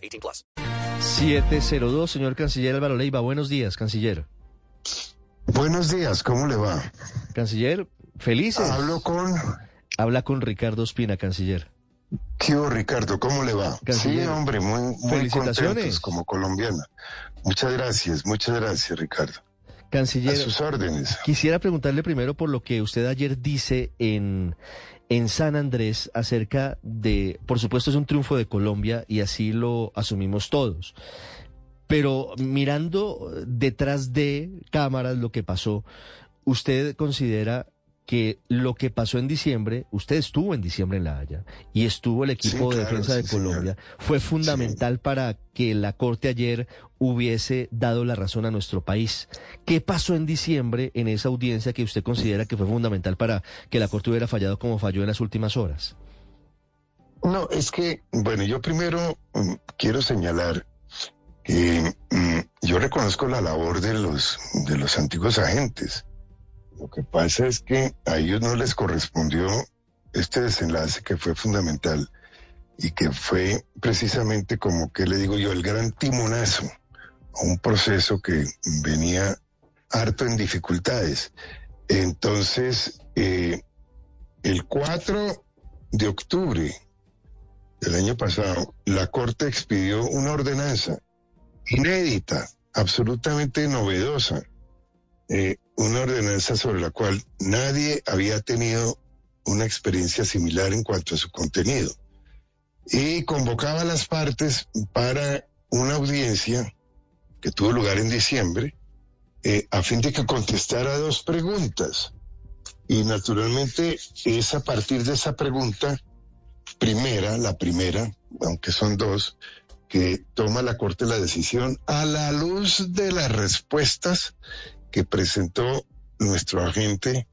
18 plus. 702, señor canciller Álvaro Leiva. Buenos días, canciller. Buenos días, ¿cómo le va? Canciller, felices. Hablo con... Habla con Ricardo Espina, canciller. ¿Qué hubo, Ricardo? ¿Cómo le va? Canciller, sí, hombre, muy, muy felicitaciones. contentos como colombiana. Muchas gracias, muchas gracias, Ricardo. Canciller, A sus órdenes. quisiera preguntarle primero por lo que usted ayer dice en, en San Andrés acerca de, por supuesto es un triunfo de Colombia y así lo asumimos todos, pero mirando detrás de cámaras lo que pasó, ¿usted considera que lo que pasó en diciembre, usted estuvo en diciembre en La Haya y estuvo el equipo Sí, de claro, defensa de sí, señor. Colombia, fue fundamental para que la Corte ayer hubiese dado la razón a nuestro país. ¿Qué pasó en diciembre en esa audiencia que usted considera que fue fundamental para que la Corte hubiera fallado como falló en las últimas horas? No, es que, bueno, yo primero mm, quiero señalar que mm, yo reconozco la labor de los, de los antiguos agentes. Lo que pasa es que a ellos no les correspondió este desenlace que fue fundamental y que fue precisamente como que le digo yo, el gran timonazo a un proceso que venía harto en dificultades. Entonces, eh, el 4 de octubre del año pasado, la Corte expidió una ordenanza inédita, absolutamente novedosa, eh, una ordenanza sobre la cual nadie había tenido una experiencia similar en cuanto a su contenido. Y convocaba a las partes para una audiencia que tuvo lugar en diciembre, eh, a fin de que contestara dos preguntas. Y naturalmente es a partir de esa pregunta primera, la primera, aunque son dos, que toma la Corte la decisión a la luz de las respuestas que presentó nuestro agente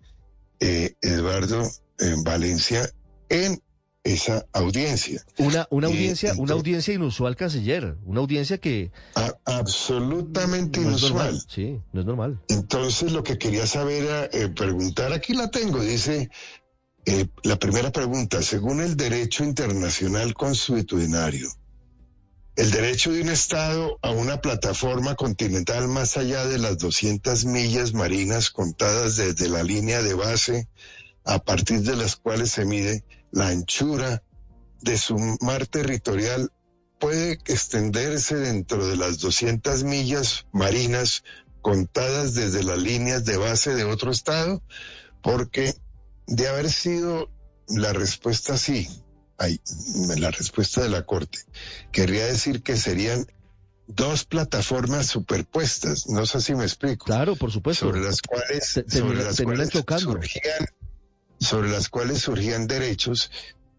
eh, Eduardo eh, Valencia en esa audiencia. Una, una Eh, audiencia, una audiencia inusual, canciller, una audiencia que A- absolutamente no inusual. normal. Sí, no es normal. Entonces lo que quería saber era eh, preguntar, aquí la tengo, dice eh, la primera pregunta, según el derecho internacional consuetudinario, el derecho de un Estado a una plataforma continental más allá de las 200 millas marinas contadas desde la línea de base, a partir de las cuales se mide la anchura de su mar territorial, puede extenderse dentro de las 200 millas marinas contadas desde las líneas de base de otro Estado, porque de haber sido la respuesta sí, ay, la respuesta de la Corte, querría decir que serían dos plataformas superpuestas, no sé si me explico, Claro, por supuesto. sobre las cuales, Te- sobre las cuales surgían, sobre las cuales surgían derechos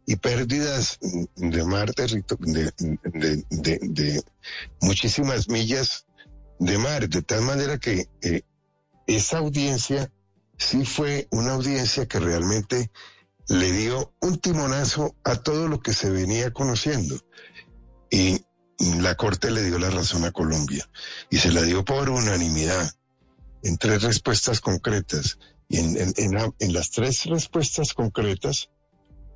y pérdidas de mar territo- de, de- de- de muchísimas millas de mar, de tal manera que eh, esa audiencia sí fue una audiencia que realmente le dio un timonazo a todo lo que se venía conociendo. Y la Corte le dio la razón a Colombia y se la dio por unanimidad en tres respuestas concretas. Y en, en- en la- en las tres respuestas concretas,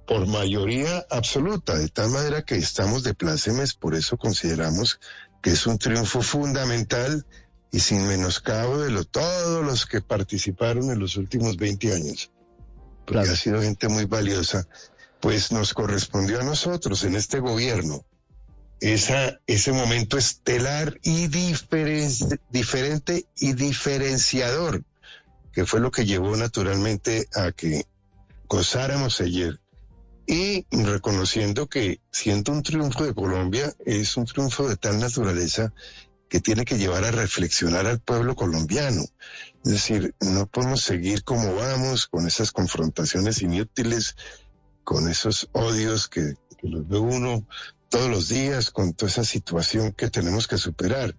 por mayoría absoluta, de tal manera que estamos de plácemes, por eso consideramos que es un triunfo fundamental y sin menoscabo de lo, todos los que participaron en los últimos 20 años, porque Claro. ha sido gente muy valiosa, pues nos correspondió a nosotros en este gobierno esa, ese momento estelar y diferen- diferente y diferenciador, que fue lo que llevó naturalmente a que gozáramos ayer. Y reconociendo que siendo un triunfo de Colombia, es un triunfo de tal naturaleza que tiene que llevar a reflexionar al pueblo colombiano. Es decir, no podemos seguir como vamos, con esas confrontaciones inútiles, con esos odios que, los ve uno todos los días con toda esa situación que tenemos que superar.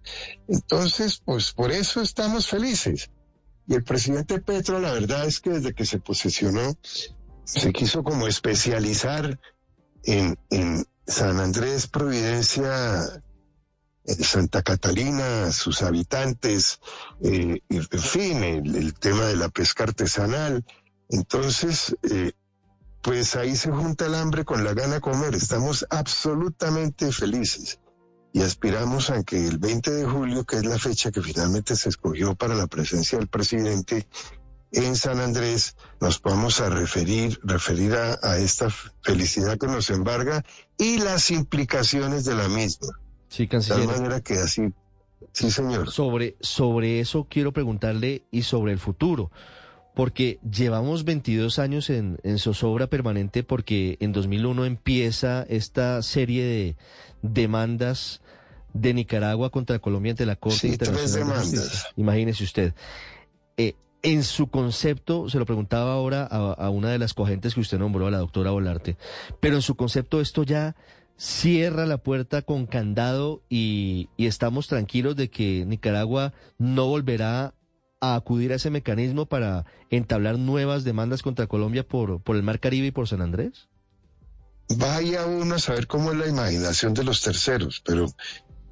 Entonces, pues por eso estamos felices. Y el presidente Petro, la verdad es que desde que se posesionó, se quiso como especializar en, San Andrés, Providencia, Santa Catalina, sus habitantes, eh, en fin, el, tema de la pesca artesanal. Entonces, eh, pues ahí se junta el hambre con la gana de comer. Estamos absolutamente felices y aspiramos a que el 20 de julio, que es la fecha que finalmente se escogió para la presencia del presidente en San Andrés, nos podamos a referir, referir a, a esta felicidad que nos embarga y las implicaciones de la misma. Sí, canciller. De tal manera que así, sí, señor. Sobre, sobre eso quiero preguntarle y sobre el futuro porque llevamos 22 años en, en, zozobra permanente porque en 2001 empieza esta serie de demandas de Nicaragua contra Colombia ante la Corte sí, Internacional. Tres demandas. Imagínese usted. Eh, en su concepto, se lo preguntaba ahora a, a, una de las coagentes que usted nombró, a la doctora Volarte, pero en su concepto esto ya cierra la puerta con candado y, y estamos tranquilos de que Nicaragua no volverá a acudir a ese mecanismo para entablar nuevas demandas contra Colombia por, por el Mar Caribe y por San Andrés? Vaya uno a saber cómo es la imaginación de los terceros, pero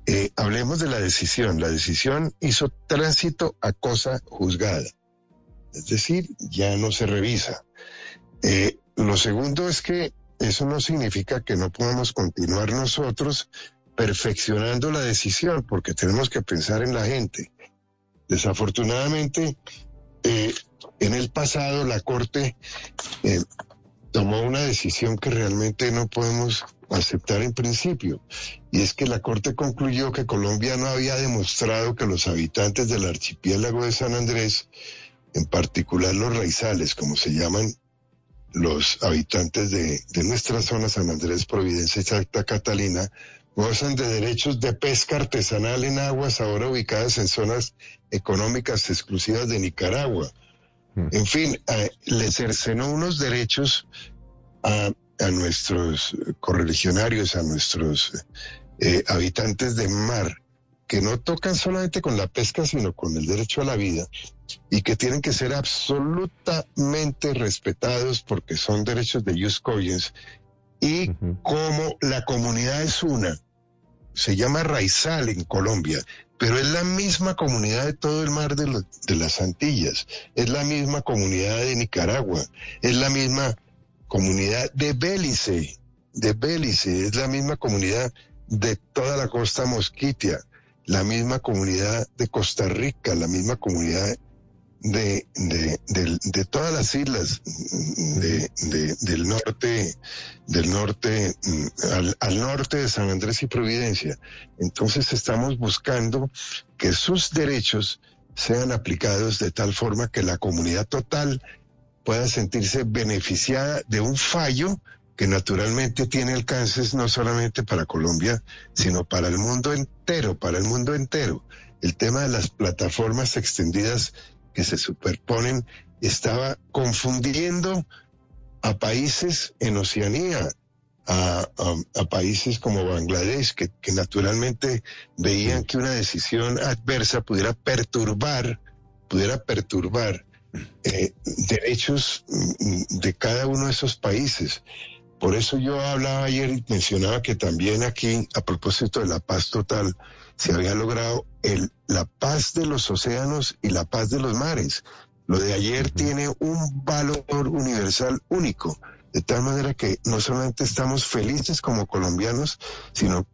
eh, hablemos de la decisión. La decisión hizo tránsito a cosa juzgada, es decir, ya no se revisa. Eh, lo segundo es que eso no significa que no podamos continuar nosotros perfeccionando la decisión, porque tenemos que pensar en la gente. Desafortunadamente, eh, en el pasado la Corte eh, tomó una decisión que realmente no podemos aceptar en principio, y es que la Corte concluyó que Colombia no había demostrado que los habitantes del archipiélago de San Andrés, en particular los raizales, como se llaman los habitantes de, de nuestra zona, San Andrés, Providencia y Santa Catalina, gozan de derechos de pesca artesanal en aguas ahora ubicadas en zonas económicas exclusivas de Nicaragua. Mm. En fin, eh, le cercenó unos derechos a, a nuestros correligionarios, a nuestros eh, habitantes de mar, que no tocan solamente con la pesca, sino con el derecho a la vida, y que tienen que ser absolutamente respetados porque son derechos de jus cogens y uh -huh. como la comunidad es una, se llama Raizal en Colombia, pero es la misma comunidad de todo el mar de, lo, de, las Antillas, es la misma comunidad de Nicaragua, es la misma comunidad de Bélice, de Bélice, es la misma comunidad de toda la costa mosquitia, la misma comunidad de Costa Rica, la misma comunidad de, de, todas las islas del norte, del norte, al, al, norte de San Andrés y Providencia. Entonces estamos buscando que sus derechos sean aplicados de tal forma que la comunidad total pueda sentirse beneficiada de un fallo que naturalmente tiene alcances no solamente para Colombia, sino para el mundo entero, para el mundo entero. El tema de las plataformas extendidas que se superponen estaba confundiendo a países en Oceanía, a, a, a países como Bangladesh, que, que, naturalmente veían que una decisión adversa pudiera perturbar, pudiera perturbar eh, derechos de cada uno de esos países. Por eso yo hablaba ayer y mencionaba que también aquí, a propósito de la paz total, se había logrado el, la paz de los océanos y la paz de los mares. Lo de ayer tiene un valor universal único, de tal manera que no solamente estamos felices como colombianos, sino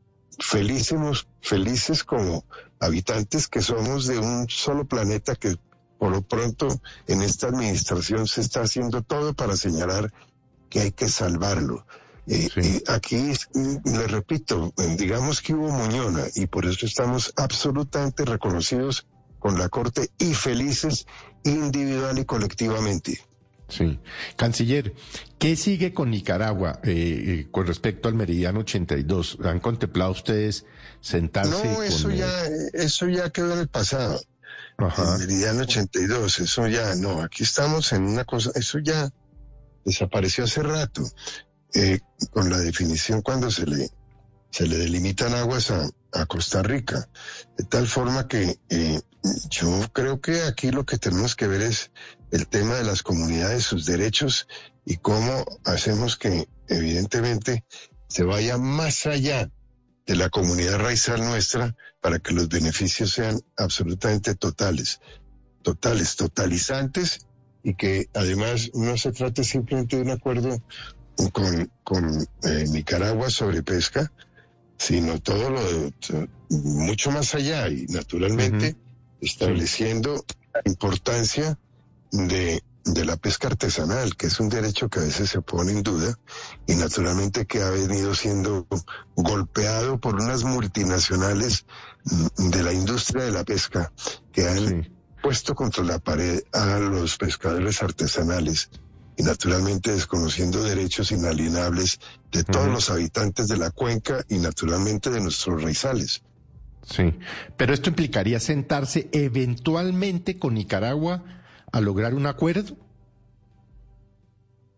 felices, felices como habitantes que somos de un solo planeta que por lo pronto en esta administración se está haciendo todo para señalar que hay que salvarlo. Eh, sí. eh, aquí, le repito, digamos que hubo moñona y por eso estamos absolutamente reconocidos con la Corte y felices individual y colectivamente. Sí. Canciller, ¿qué sigue con Nicaragua eh, eh, con respecto al Meridiano 82? ¿Han contemplado ustedes sentarse? No, eso, con, ya, eso ya quedó en el pasado. Ajá. El Meridiano 82, eso ya, no, aquí estamos en una cosa, eso ya desapareció hace rato. Eh, con la definición cuando se le se le delimitan aguas a, a Costa Rica. De tal forma que eh, yo creo que aquí lo que tenemos que ver es el tema de las comunidades, sus derechos y cómo hacemos que evidentemente se vaya más allá de la comunidad raizal nuestra para que los beneficios sean absolutamente totales, totales, totalizantes y que además no se trate simplemente de un acuerdo con, con eh, Nicaragua sobre pesca, sino todo lo mucho más allá y naturalmente estableciendo la importancia de, de la pesca artesanal, que es un derecho que a veces se pone en duda y naturalmente que ha venido siendo golpeado por unas multinacionales de la industria de la pesca que han Sí. Puesto contra la pared a los pescadores artesanales y naturalmente desconociendo derechos inalienables de todos los habitantes de la cuenca y naturalmente de nuestros raizales. Sí, pero esto implicaría sentarse eventualmente con Nicaragua a lograr un acuerdo.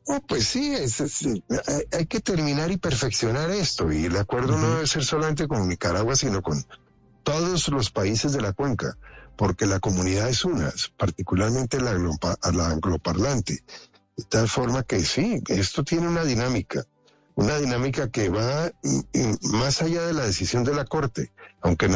Oh, pues sí, es- es- hay, hay que terminar y perfeccionar esto y el acuerdo no debe ser solamente con Nicaragua, sino con todos los países de la cuenca, porque la comunidad es una, particularmente la, la angloparlante. De tal forma que sí, esto tiene una dinámica, una dinámica que va mm, mm, más allá de la decisión de la Corte, aunque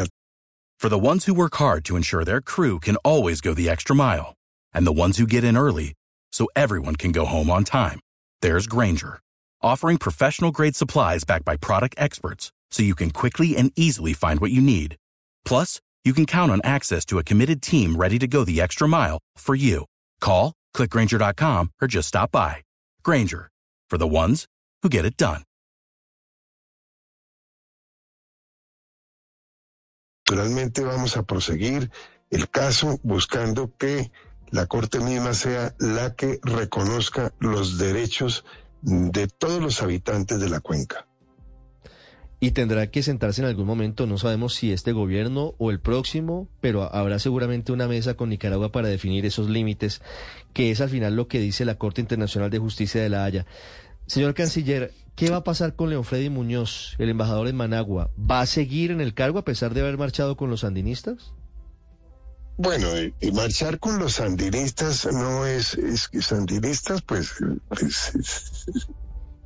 For the ones who work hard to ensure their crew can always go the extra mile, and the ones who get in early so everyone can go home on time, there's Granger, offering professional grade supplies backed by product experts so you can quickly and easily find what you need. Plus, you can count on access to a committed team ready to go the extra mile for you. Call, clickgranger.com, or just stop by. Granger, for the ones who get it done. naturalmente vamos a proseguir el caso buscando que la Corte misma sea la que reconozca los derechos de todos los habitantes de la cuenca. Y tendrá que sentarse en algún momento, no sabemos si este gobierno o el próximo, pero habrá seguramente una mesa con Nicaragua para definir esos límites, que es al final lo que dice la Corte Internacional de Justicia de La Haya. Señor Canciller, ¿qué va a pasar con León Freddy Muñoz, el embajador en Managua? ¿Va a seguir en el cargo a pesar de haber marchado con los sandinistas? Bueno, eh, y marchar con los sandinistas no es, es que sandinistas, pues, es-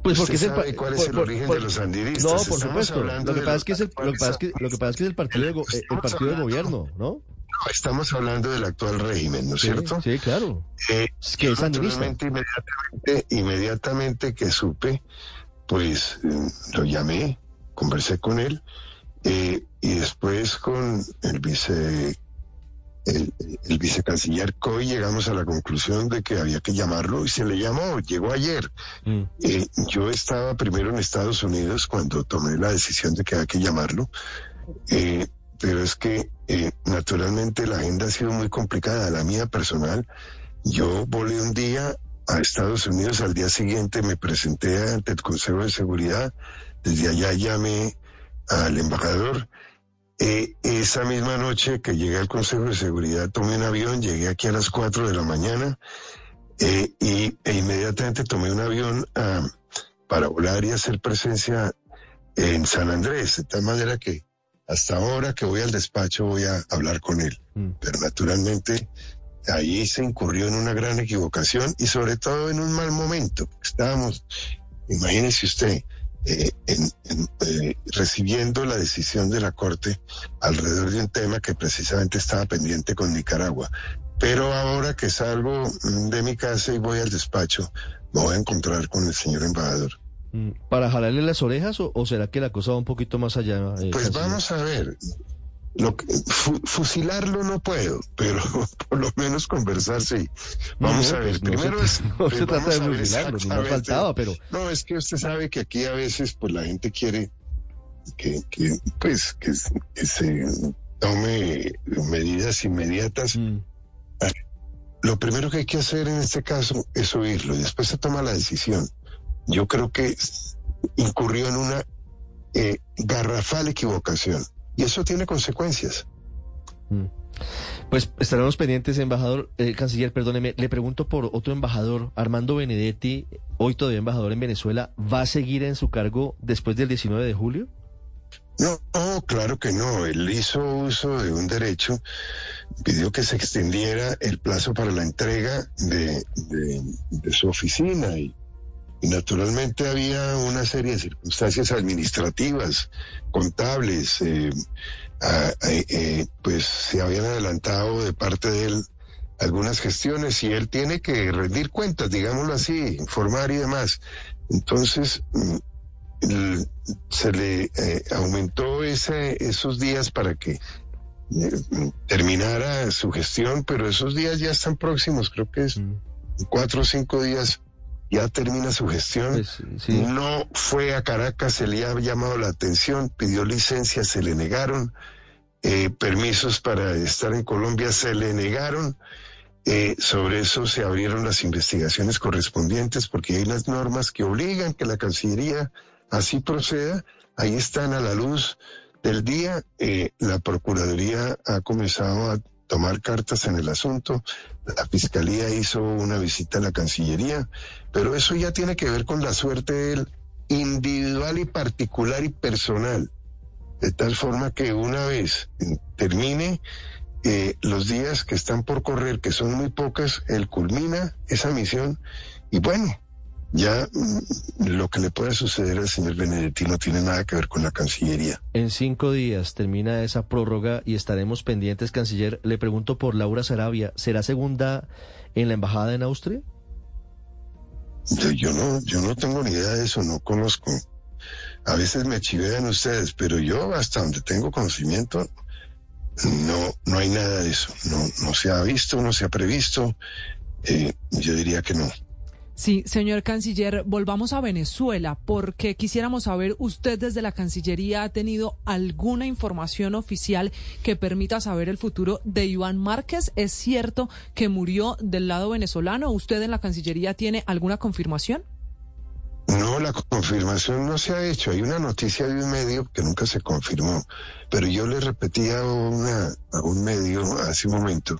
Pues ¿Usted es el sabe cuál es el por- origen por- de los sandinistas? No, por Estamos supuesto. Lo que pasa es que es el, lo que pasa es que, lo que pasa es que es el partido de, eh, el partido de gobierno, ¿no? No, estamos hablando del actual régimen, ¿no es Sí, cierto? Sí, claro. Eh, Es que es inmediatamente, inmediatamente que supe, pues eh, lo llamé, conversé con él eh, y después con el vice el, el vicecanciller Coy llegamos a la conclusión de que había que llamarlo y se le llamó, llegó ayer. Mm. Eh, yo estaba primero en Estados Unidos cuando tomé la decisión de que había que llamarlo, eh, pero es que eh, naturalmente la agenda ha sido muy complicada, la mía personal. Yo volé un día a Estados Unidos, al día siguiente me presenté ante el Consejo de Seguridad, desde allá llamé al embajador. Eh, esa misma noche que llegué al Consejo de Seguridad tomé un avión, llegué aquí a las 4 de la mañana eh, y, e inmediatamente tomé un avión ah, para volar y hacer presencia en San Andrés, de tal manera que hasta ahora que voy al despacho voy a hablar con él. Mm. Pero naturalmente ahí se incurrió en una gran equivocación y sobre todo en un mal momento. Estábamos, imagínese usted, eh, en- en, eh, recibiendo la decisión de la Corte alrededor de un tema que precisamente estaba pendiente con Nicaragua. Pero ahora que salgo mm, de mi casa y voy al despacho, me voy a encontrar con el señor embajador. Mm, ¿Para jalarle las orejas o, o será que la cosa va un poquito más allá? eh, Pues vamos a ver. Lo que- fu- fusilarlo no puedo, pero por lo menos conversar sí. Vamos No, a ver. pues no Primero tra- es. no se trata de fusilarlo, exactamente. faltaba, pero No, es que usted sabe que aquí a veces pues la gente quiere que, que pues que, se tome medidas inmediatas. mm, Lo primero que hay que hacer en este caso es oírlo y después se toma la decisión. Yo creo que incurrió en una eh, garrafal equivocación y eso tiene consecuencias. mm. pues estaremos pendientes, embajador, eh, canciller, perdóneme, le pregunto por otro embajador, Armando Benedetti, hoy todavía embajador en Venezuela, ¿va a seguir en su cargo después del 19 de julio? No, no, claro que no. Él hizo uso de un derecho, pidió que se extendiera el plazo para la entrega de, de- de su oficina y, y naturalmente había una serie de circunstancias administrativas, contables, eh, a- a- eh, pues se habían adelantado de parte de él algunas gestiones y él tiene que rendir cuentas, digámoslo así, informar y demás. Entonces, mm, se le eh, aumentó ese, esos días para que eh, terminara su gestión, pero esos días ya están próximos, creo que es Mm. cuatro o cinco días ya termina su gestión. Pues, sí. No fue a Caracas, se le ha llamado la atención, pidió licencia, se le negaron, eh, permisos para estar en Colombia, se le negaron. Eh, sobre eso se abrieron las investigaciones correspondientes porque hay unas normas que obligan que la Cancillería así proceda. Ahí están a la luz del día. Eh, la Procuraduría ha comenzado a tomar cartas en el asunto. La Fiscalía hizo una visita a la Cancillería, pero eso ya tiene que ver con la suerte de él, individual y particular y personal. De tal forma que una vez termine eh, los días que están por correr, que son muy pocas, él culmina esa misión y bueno, ya mm, lo que le pueda suceder al señor Benedetti no tiene nada que ver con la Cancillería. En cinco días termina esa prórroga y estaremos pendientes, canciller. Le pregunto por Laura Sarabia, ¿será segunda en la embajada en Austria? Yo, yo no, yo no tengo ni idea de eso, no conozco. A veces me chivean ustedes, pero yo hasta donde tengo conocimiento, no, no hay nada de eso. No, no se ha visto, no se ha previsto. Eh, yo diría que no. Sí, señor canciller, volvamos a Venezuela porque quisiéramos saber, ¿usted desde la Cancillería ha tenido alguna información oficial que permita saber el futuro de Iván Márquez? ¿Es cierto que murió del lado venezolano? ¿Usted en la Cancillería tiene alguna confirmación? No, la confirmación no se ha hecho. Hay una noticia de un medio que nunca se confirmó, pero yo le repetí a, una, a un medio hace un momento,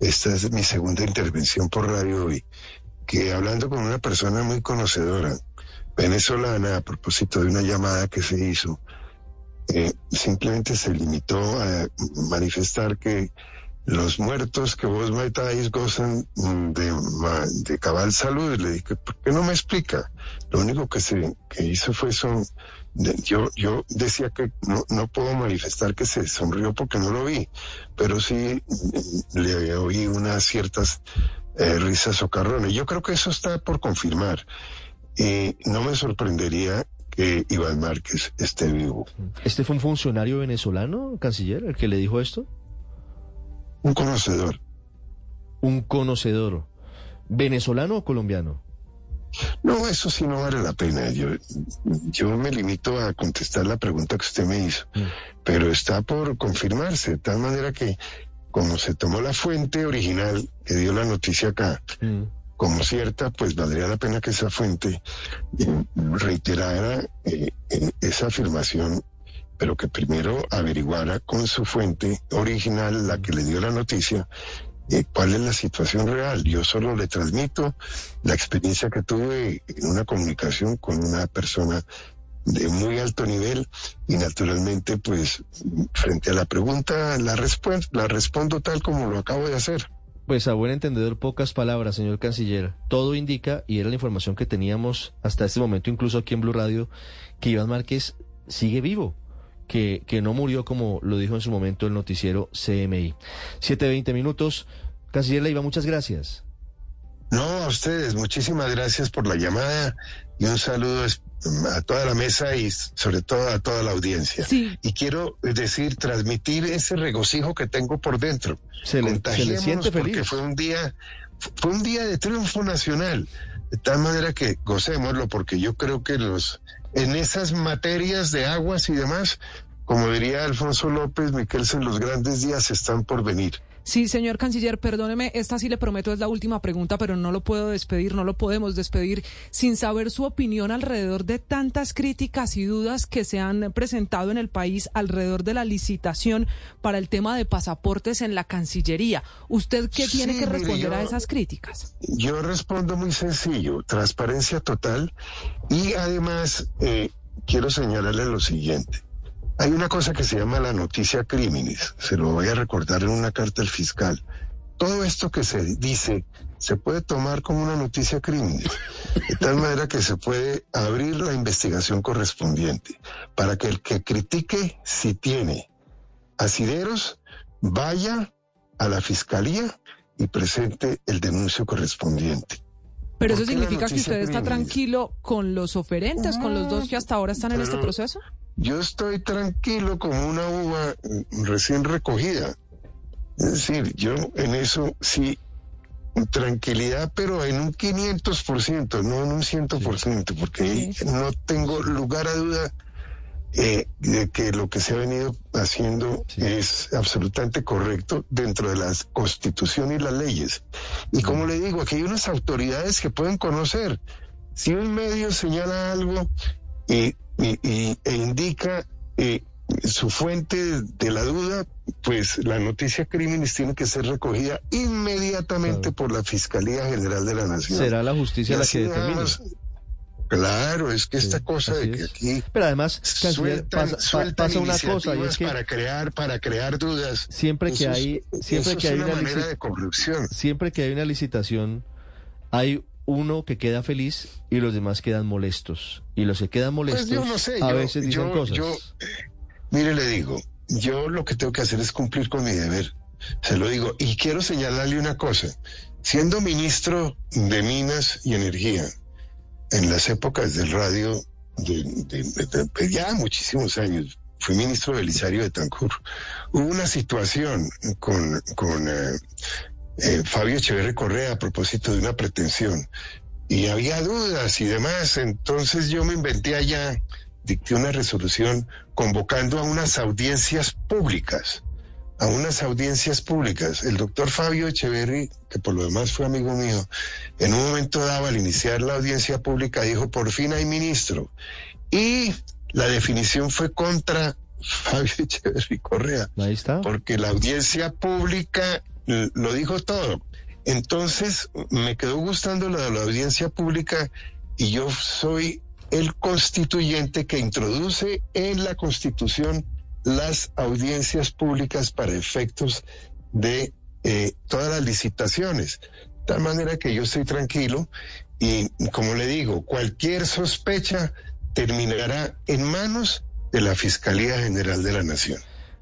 esta es mi segunda intervención por radio hoy, que hablando con una persona muy conocedora, venezolana, a propósito de una llamada que se hizo, eh, simplemente se limitó a manifestar que los muertos que vos metáis gozan de, de cabal salud. Le dije, ¿por qué no me explica? Lo único que se que hizo fue son. yo, yo decía que no, no puedo manifestar que se sonrió porque no lo vi, pero sí mm, le oí unas ciertas eh, risas socarrones. Yo creo que eso está por confirmar. Y no me sorprendería que Iván Márquez esté vivo. ¿Este fue un funcionario venezolano, canciller, el que le dijo esto? Un conocedor. Un conocedor. ¿Venezolano o colombiano? No, eso sí no vale la pena. Yo, yo me limito a contestar la pregunta que usted me hizo, Mm. pero está por confirmarse, de tal manera que como se tomó la fuente original que dio la noticia acá Mm. como cierta, pues valdría la pena que esa fuente eh, reiterara eh, eh, esa afirmación, pero que primero averiguara con su fuente original, la que le dio la noticia, eh, cuál es la situación real. Yo solo le transmito la experiencia que tuve en una comunicación con una persona de muy alto nivel y naturalmente pues frente a la pregunta la, la respondo tal como lo acabo de hacer. Pues a buen entendedor, pocas palabras, señor canciller. Todo indica, y era la información que teníamos hasta este momento, incluso aquí en Blue Radio, que Iván Márquez sigue vivo, que, que no murió como lo dijo en su momento el noticiero CMI. 7.20 minutos. Canciller Leiva, muchas gracias. No, a ustedes, muchísimas gracias por la llamada y un saludo a toda la mesa y sobre todo a toda la audiencia. Sí. Y quiero decir, transmitir ese regocijo que tengo por dentro. Se le, se le siente porque feliz. fue un día, fue un día de triunfo nacional. De tal manera que gocémoslo, porque yo creo que los, en esas materias de aguas y demás, como diría Alfonso López, Miquelsen, los grandes días están por venir. Sí, señor canciller, perdóneme, esta sí le prometo es la última pregunta, pero no lo puedo despedir, no lo podemos despedir sin saber su opinión alrededor de tantas críticas y dudas que se han presentado en el país alrededor de la licitación para el tema de pasaportes en la Cancillería. ¿Usted qué Sí, tiene que responder a esas críticas? Yo respondo muy sencillo, transparencia total y además eh, quiero señalarle lo siguiente. Hay una cosa que se llama la noticia criminis, se lo voy a recordar en una carta al fiscal. Todo esto que se dice se puede tomar como una noticia criminis, de tal manera que se puede abrir la investigación correspondiente para que el que critique si tiene asideros vaya a la fiscalía y presente el denuncio correspondiente. Pero eso ¿Por qué la significa que usted está tranquilo con los oferentes, con los dos que hasta ahora están en este pero- proceso. Yo estoy tranquilo como una uva recién recogida. Es decir, yo en eso sí, tranquilidad, pero en un 500%, no en un 100%, porque ahí no tengo lugar a duda eh, de que lo que se ha venido haciendo Sí. es absolutamente correcto dentro de la constitución y las leyes. Y como le digo, aquí hay unas autoridades que pueden conocer. Si un medio señala algo y, y- y- e indica eh, su fuente de la duda, pues la noticia crímenes tiene que ser recogida inmediatamente Claro. por la Fiscalía General de la Nación. Será la justicia la que determine. Claro, es que esta Sí, cosa de que es. aquí Pero además, sueltan, pasa, sueltan pasa una cosa y es que para crear para crear dudas. siempre que Eso hay siempre que es hay una manera de corrupción. siempre que hay una licitación hay uno que queda feliz y los demás quedan molestos y los que quedan molestos Pues yo no sé, a yo- veces dicen yo- cosas. yo- Mire, le digo, yo lo que tengo que hacer es cumplir con mi deber. Se lo digo. Y quiero señalarle una cosa. Siendo ministro de Minas y Energía, en las épocas del radio, de, de- de- de- ya muchísimos años, fui ministro de Belisario de Tancur, hubo una situación con, con eh, eh, Fabio Echeverri Correa a propósito de una pretensión. Y había dudas y demás. Entonces yo me inventé allá dicté una resolución convocando a unas audiencias públicas, a unas audiencias públicas. El doctor Fabio Echeverry, que por lo demás fue amigo mío, en un momento dado al iniciar la audiencia pública dijo, por fin hay ministro. Y la definición fue contra Fabio Echeverry Correa Ahí está. porque la audiencia pública lo dijo todo. Entonces me quedó gustando lo de la audiencia pública y yo soy el constituyente que introduce en la constitución las audiencias públicas para efectos de eh, todas las licitaciones. De tal manera que yo estoy tranquilo y como le digo, cualquier sospecha terminará en manos de la Fiscalía General de la Nación.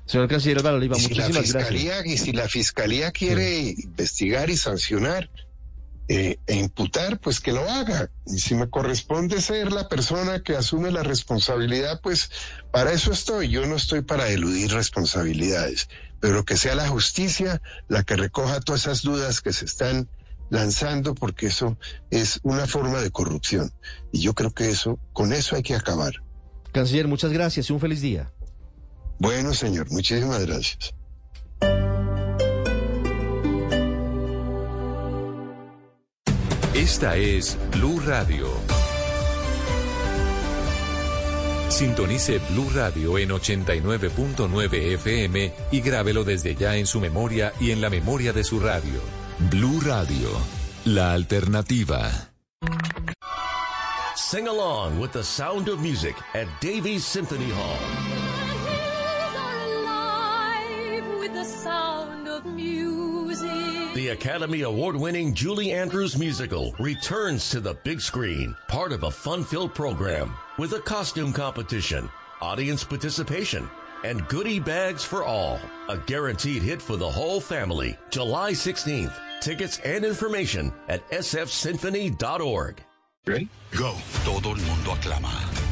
Señor canciller Oliva, Y si la muchísimas gracias. fiscalía, y si la fiscalía quiere investigar y sancionar eh, e imputar, pues que lo haga. Y si me corresponde ser la persona que asume la responsabilidad, pues para eso estoy. Yo no estoy para eludir responsabilidades, pero que sea la justicia la que recoja todas esas dudas que se están lanzando, porque eso es una forma de corrupción. Y yo creo que eso, con eso hay que acabar. Canciller, muchas gracias y un feliz día. Bueno, señor, muchísimas gracias. Esta es Blue Radio. Sintonice Blue Radio en 89.9 FM y grábelo desde ya en su memoria y en la memoria de su radio. Blue Radio, la alternativa. Sing along with the sound of music at Davies Symphony Hall. Of music. The Academy Award winning Julie Andrews musical returns to the big screen, part of a fun filled program with a costume competition, audience participation, and goodie bags for all. A guaranteed hit for the whole family. July 16th. Tickets and information at sfsymphony.org. Ready? Go. Todo el mundo aclama.